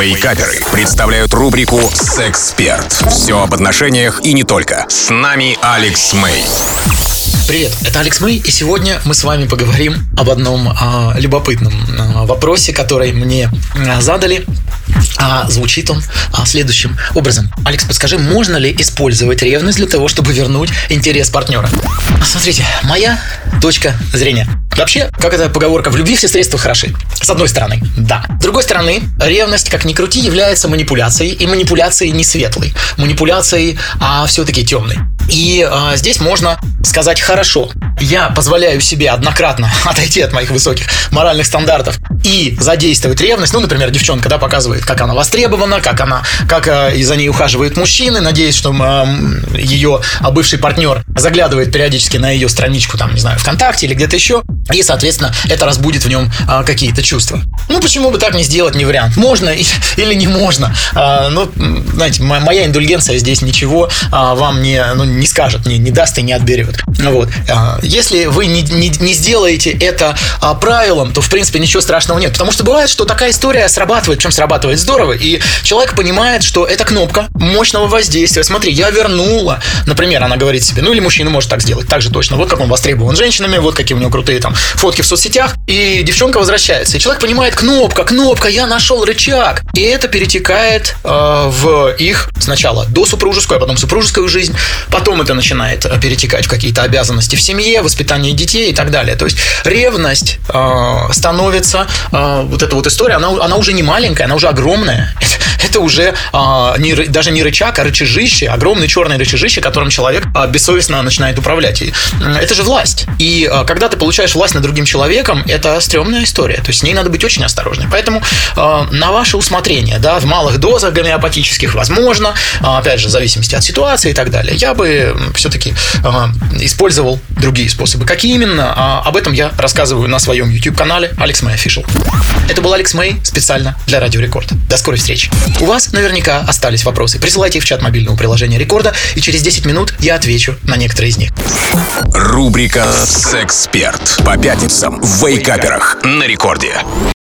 Вейкаперы представляют рубрику «Сексперт». Все об отношениях и не только. С нами Алекс Мэй. Привет, это Алекс Мэй, и сегодня мы с вами поговорим об одном а, любопытном а, вопросе, который мне а, задали. А, звучит он а, следующим образом. Алекс, подскажи, можно ли использовать ревность для того, чтобы вернуть интерес партнера? Смотрите, моя точка зрения. Вообще, как эта поговорка, в любви все средства хороши. С одной стороны, да. С другой стороны, ревность, как ни крути, является манипуляцией, и манипуляцией не светлой. Манипуляцией, а все-таки темной. И а, здесь можно сказать хорошо. Я позволяю себе однократно отойти от моих высоких моральных стандартов и задействовать ревность. Ну, например, девчонка, да, показывает, как она востребована, как она, как э, и за ней ухаживают мужчины. Надеюсь, что э, ее бывший партнер заглядывает периодически на ее страничку, там, не знаю, ВКонтакте или где-то еще. И, соответственно, это разбудит в нем э, какие-то чувства. Ну, почему бы так не сделать, не вариант. Можно или не можно. Э, ну, знаете, моя индульгенция здесь ничего э, вам не, ну, не скажет, не, не даст и не отберет. Вот. Если вы не, не, не сделаете это э, правилом, то, в принципе, ничего страшного нет. Потому что бывает, что такая история срабатывает, причем срабатывает здорово, и человек понимает, что это кнопка мощного воздействия. Смотри, я вернула. Например, она говорит себе, ну или мужчина может так сделать, так же точно. Вот как он востребован женщинами, вот какие у него крутые там фотки в соцсетях. И девчонка возвращается. И человек понимает, кнопка, кнопка, я нашел рычаг. И это перетекает э, в их сначала до супружескую, а потом супружескую жизнь. Потом это начинает э, перетекать в какие-то обязанности в семье, воспитание детей и так далее. То есть ревность э, становится э, вот эта вот история, она, она уже не маленькая, она уже огромная. Это, уже э, не, даже не рычаг, а рычажище, огромный черный рычажище, которым человек э, бессовестно начинает управлять. И, э, это же власть. И э, когда ты получаешь власть над другим человеком, это стрёмная история. То есть с ней надо быть очень осторожным. Поэтому э, на ваше усмотрение, да, в малых дозах гомеопатических возможно, э, опять же, в зависимости от ситуации и так далее, я бы все-таки э, использовал другие способы. Какие именно? Э, об этом я рассказываю на своем YouTube-канале Алекс Мэй Official. Это был Алекс Мэй специально для Радио Рекорд. До скорой встречи. У вас наверняка остались вопросы. Присылайте их в чат мобильного приложения Рекорда, и через 10 минут я отвечу на некоторые из них. Рубрика «Сексперт» по пятницам в Вейкаперах на Рекорде.